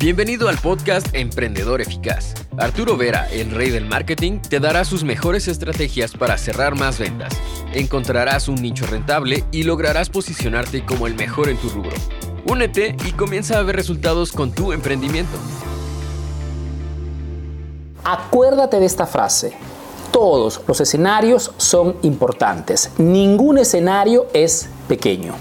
Bienvenido al podcast Emprendedor Eficaz. Arturo Vera, el rey del marketing, te dará sus mejores estrategias para cerrar más ventas. Encontrarás un nicho rentable y lograrás posicionarte como el mejor en tu rubro. Únete y comienza a ver resultados con tu emprendimiento. Acuérdate de esta frase. Todos los escenarios son importantes. Ningún escenario es pequeño.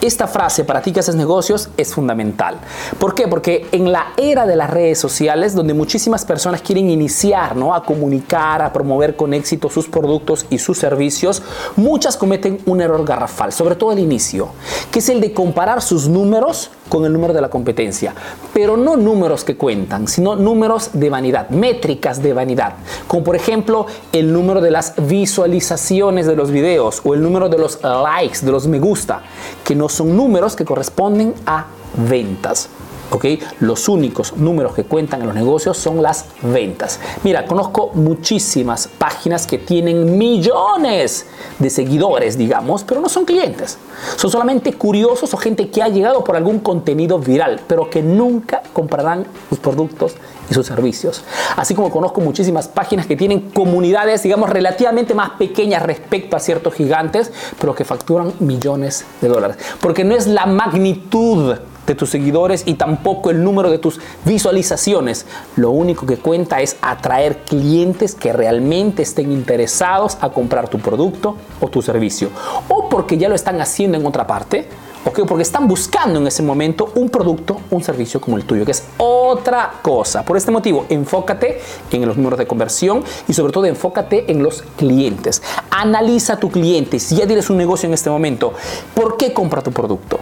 Esta frase para ti que haces negocios es fundamental. ¿Por qué? Porque en la era de las redes sociales, donde muchísimas personas quieren iniciar ¿no? a comunicar, a promover con éxito sus productos y sus servicios, muchas cometen un error garrafal, sobre todo al inicio, que es el de comparar sus números con el número de la competencia. Pero no números que cuentan, sino números de vanidad, métricas de vanidad. Como por ejemplo el número de las visualizaciones de los videos o el número de los likes, de los me gusta, que no son números que corresponden a ventas. ¿Ok? Los únicos números que cuentan en los negocios son las ventas. Mira, conozco muchísimas páginas que tienen millones de seguidores, digamos, pero no son clientes. Son solamente curiosos o gente que ha llegado por algún contenido viral, pero que nunca comprarán sus productos y sus servicios. Así como conozco muchísimas páginas que tienen comunidades, digamos, relativamente más pequeñas respecto a ciertos gigantes, pero que facturan millones de dólares. Porque no es la magnitud de tus seguidores y tampoco el número de tus visualizaciones. Lo único que cuenta es atraer clientes que realmente estén interesados a comprar tu producto o tu servicio. O porque ya lo están haciendo en otra parte. o Porque están buscando en ese momento un producto, un servicio como el tuyo, que es otra cosa. Por este motivo, enfócate en los números de conversión y sobre todo enfócate en los clientes. Analiza a tu cliente. Si ya tienes un negocio en este momento, ¿por qué compra tu producto?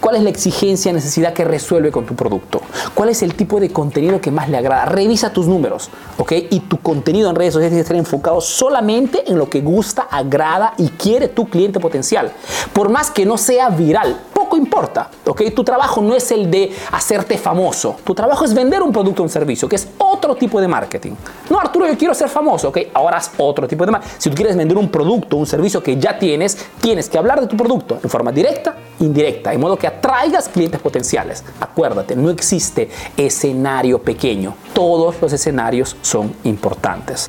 ¿Cuál es la exigencia, necesidad que resuelve con tu producto? ¿Cuál es el tipo de contenido que más le agrada? Revisa tus números, ¿ok? Y tu contenido en redes sociales que estar enfocado solamente en lo que gusta, agrada y quiere tu cliente potencial. Por más que no sea viral, importa, ¿ok? Tu trabajo no es el de hacerte famoso. Tu trabajo es vender un producto o un servicio, que es otro tipo de marketing. No, Arturo, yo quiero ser famoso, ¿ok? Ahora haz otro tipo de marketing. Si tú quieres vender un producto, un servicio que ya tienes, tienes que hablar de tu producto en forma directa, indirecta, de modo que atraigas clientes potenciales. Acuérdate, no existe escenario pequeño. Todos los escenarios son importantes.